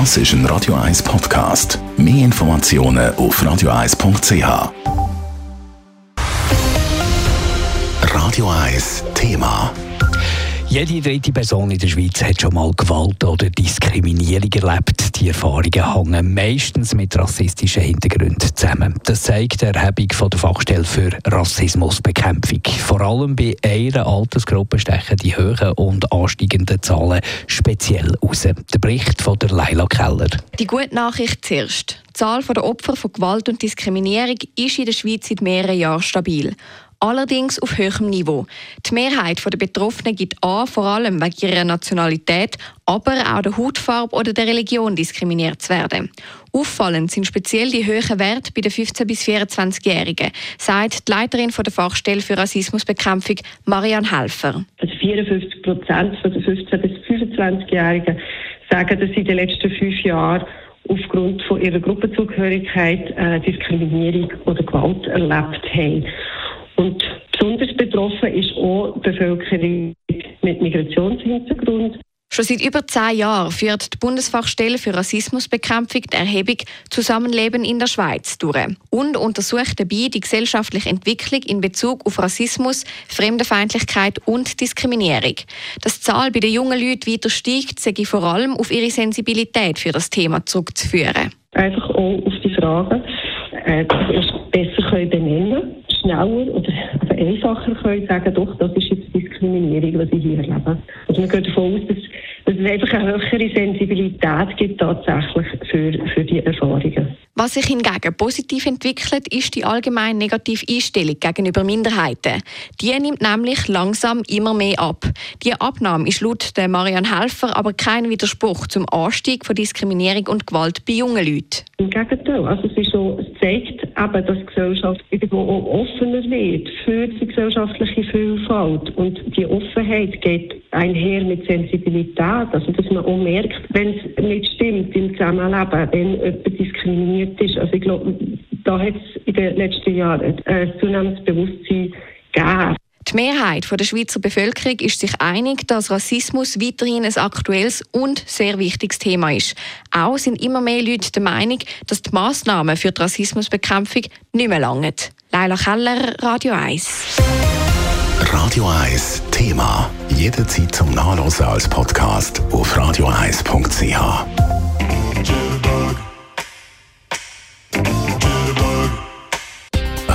Das ist ein Radio 1 Podcast. Mehr Informationen auf radio1.ch. Radio 1 Thema. Jede dritte Person in der Schweiz hat schon mal Gewalt oder Diskriminierung erlebt. Die Erfahrungen hängen meistens mit rassistischen Hintergründen zusammen. Das zeigt die Erhebung von der Fachstelle für Rassismusbekämpfung. Vor allem bei einer Altersgruppe stechen die hohen und ansteigenden Zahlen speziell aus. Der Bericht von der Leila Keller. Die gute Nachricht zuerst. Die Zahl der Opfer von Gewalt und Diskriminierung ist in der Schweiz seit mehreren Jahren stabil allerdings auf höherem Niveau. Die Mehrheit der Betroffenen gibt an, vor allem wegen ihrer Nationalität, aber auch der Hautfarbe oder der Religion diskriminiert zu werden. Auffallend sind speziell die hohen Werte bei den 15- bis 24-Jährigen, sagt die Leiterin der Fachstelle für Rassismusbekämpfung, Marianne Helfer. 54 also Prozent der 15- bis 25-Jährigen sagen, dass sie in den letzten fünf Jahren aufgrund von ihrer Gruppenzugehörigkeit äh, Diskriminierung oder Gewalt erlebt haben. Besonders betroffen ist auch die Bevölkerung mit Migrationshintergrund. Schon seit über zehn Jahren führt die Bundesfachstelle für Rassismusbekämpfung die Erhebung Zusammenleben in der Schweiz durch und untersucht dabei die gesellschaftliche Entwicklung in Bezug auf Rassismus, Fremdenfeindlichkeit und Diskriminierung. Dass die Zahl bei den jungen Leuten weiter steigt, sei vor allem auf ihre Sensibilität für das Thema zurückzuführen. Einfach auch auf die Frage, äh, besser können benennen schneller oder einfacher können sagen, doch, das ist jetzt Diskriminierung, was ich hier erlebe. Also man geht davon aus, dass, dass es einfach eine höhere Sensibilität gibt tatsächlich für, für die Erfahrungen. Was sich hingegen positiv entwickelt, ist die allgemeine negative Einstellung gegenüber Minderheiten. Die nimmt nämlich langsam immer mehr ab. Die Abnahme ist laut der Marianne Helfer aber kein Widerspruch zum Anstieg von Diskriminierung und Gewalt bei jungen Leuten. Im Gegenteil, also es, ist so, es zeigt eben, dass die Gesellschaft irgendwo offener wird für die gesellschaftliche Vielfalt. Und die Offenheit geht einher mit Sensibilität, also dass man auch merkt, wenn es nicht stimmt im Zusammenleben, wenn jemand diskriminiert ist. Also ich glaube, da hat es in den letzten Jahren ein zunehmendes Bewusstsein gegeben. Die Mehrheit der Schweizer Bevölkerung ist sich einig, dass Rassismus weiterhin ein aktuelles und sehr wichtiges Thema ist. Auch sind immer mehr Leute der Meinung, dass die Massnahmen für die Rassismusbekämpfung nicht mehr langen. Leila Keller, Radio 1. Radio 1 Thema. Jederzeit zum Nachlesen als Podcast auf radio1.ch.